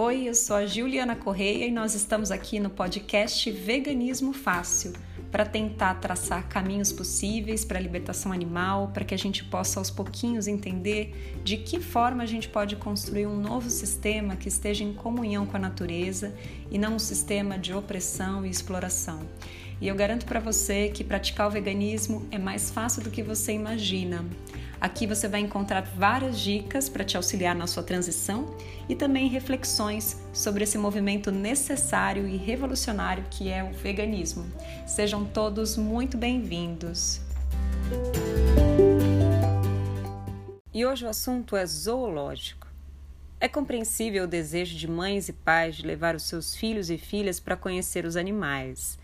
Oi, eu sou a Juliana Correia e nós estamos aqui no podcast Veganismo Fácil para tentar traçar caminhos possíveis para a libertação animal, para que a gente possa aos pouquinhos entender de que forma a gente pode construir um novo sistema que esteja em comunhão com a natureza e não um sistema de opressão e exploração. E eu garanto para você que praticar o veganismo é mais fácil do que você imagina. Aqui você vai encontrar várias dicas para te auxiliar na sua transição e também reflexões sobre esse movimento necessário e revolucionário que é o veganismo. Sejam todos muito bem-vindos. E hoje o assunto é zoológico. É compreensível o desejo de mães e pais de levar os seus filhos e filhas para conhecer os animais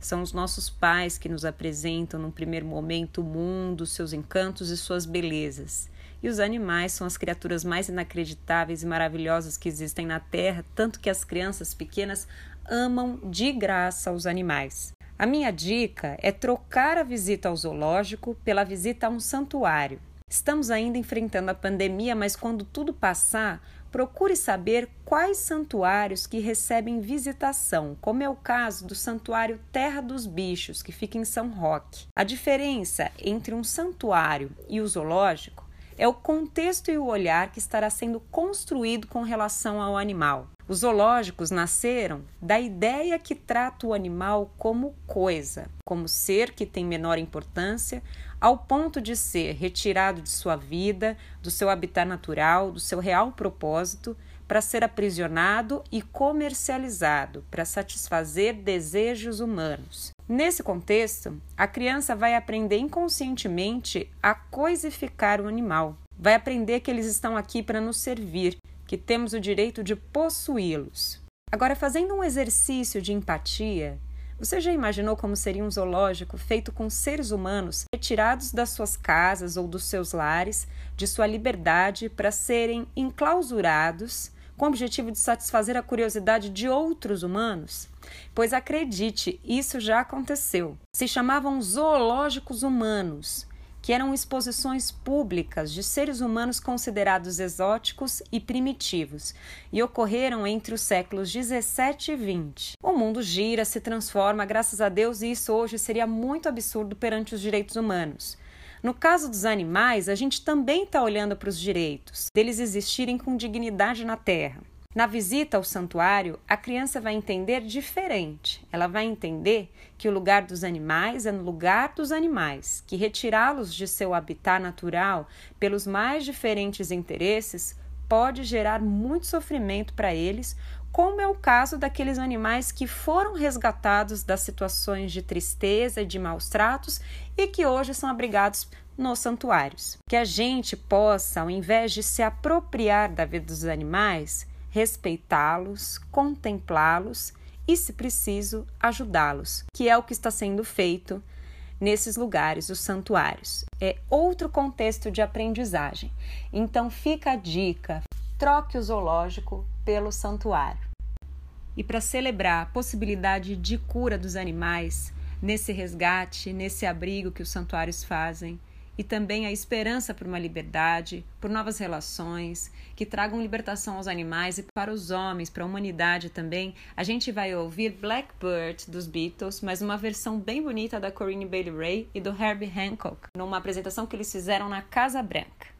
são os nossos pais que nos apresentam num primeiro momento o mundo, seus encantos e suas belezas. E os animais são as criaturas mais inacreditáveis e maravilhosas que existem na Terra, tanto que as crianças pequenas amam de graça os animais. A minha dica é trocar a visita ao zoológico pela visita a um santuário. Estamos ainda enfrentando a pandemia, mas quando tudo passar, procure saber quais santuários que recebem visitação, como é o caso do Santuário Terra dos Bichos, que fica em São Roque. A diferença entre um santuário e o zoológico é o contexto e o olhar que estará sendo construído com relação ao animal. Os zoológicos nasceram da ideia que trata o animal como coisa, como ser que tem menor importância, ao ponto de ser retirado de sua vida, do seu habitat natural, do seu real propósito, para ser aprisionado e comercializado para satisfazer desejos humanos. Nesse contexto, a criança vai aprender inconscientemente a coisificar o animal. Vai aprender que eles estão aqui para nos servir, que temos o direito de possuí-los. Agora, fazendo um exercício de empatia, você já imaginou como seria um zoológico feito com seres humanos retirados das suas casas ou dos seus lares, de sua liberdade, para serem enclausurados com o objetivo de satisfazer a curiosidade de outros humanos? Pois acredite, isso já aconteceu. Se chamavam zoológicos humanos que eram exposições públicas de seres humanos considerados exóticos e primitivos, e ocorreram entre os séculos 17 e 20. O mundo gira, se transforma, graças a Deus, e isso hoje seria muito absurdo perante os direitos humanos. No caso dos animais, a gente também está olhando para os direitos, deles existirem com dignidade na Terra. Na visita ao santuário, a criança vai entender diferente. Ela vai entender que o lugar dos animais é no lugar dos animais, que retirá-los de seu habitat natural pelos mais diferentes interesses pode gerar muito sofrimento para eles, como é o caso daqueles animais que foram resgatados das situações de tristeza e de maus tratos e que hoje são abrigados nos santuários. Que a gente possa, ao invés de se apropriar da vida dos animais, respeitá-los, contemplá-los e, se preciso, ajudá-los, que é o que está sendo feito nesses lugares, os santuários. É outro contexto de aprendizagem. Então fica a dica: troque o zoológico pelo santuário. E para celebrar a possibilidade de cura dos animais, nesse resgate, nesse abrigo que os santuários fazem, e também a esperança por uma liberdade, por novas relações, que tragam libertação aos animais e para os homens, para a humanidade também. A gente vai ouvir Blackbird dos Beatles, mas uma versão bem bonita da Corinne Bailey Ray e do Herbie Hancock, numa apresentação que eles fizeram na Casa Branca.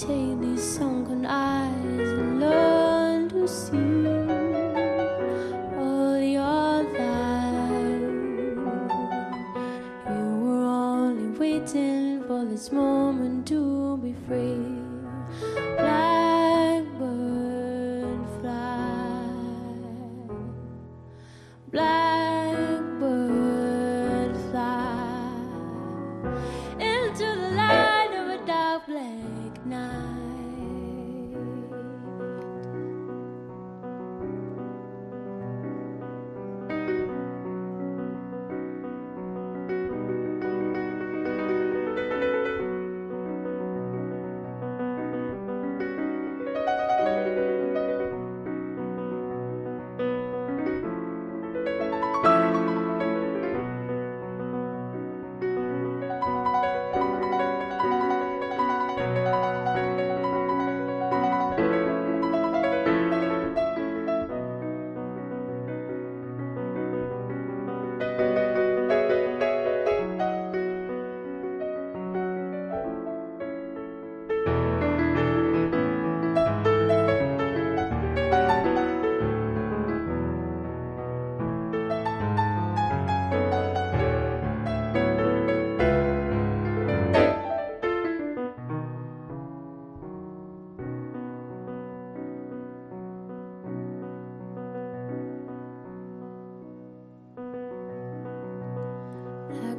Take these sunken eyes and learn to see all your life. You were only waiting for this moment to be free. Blackbird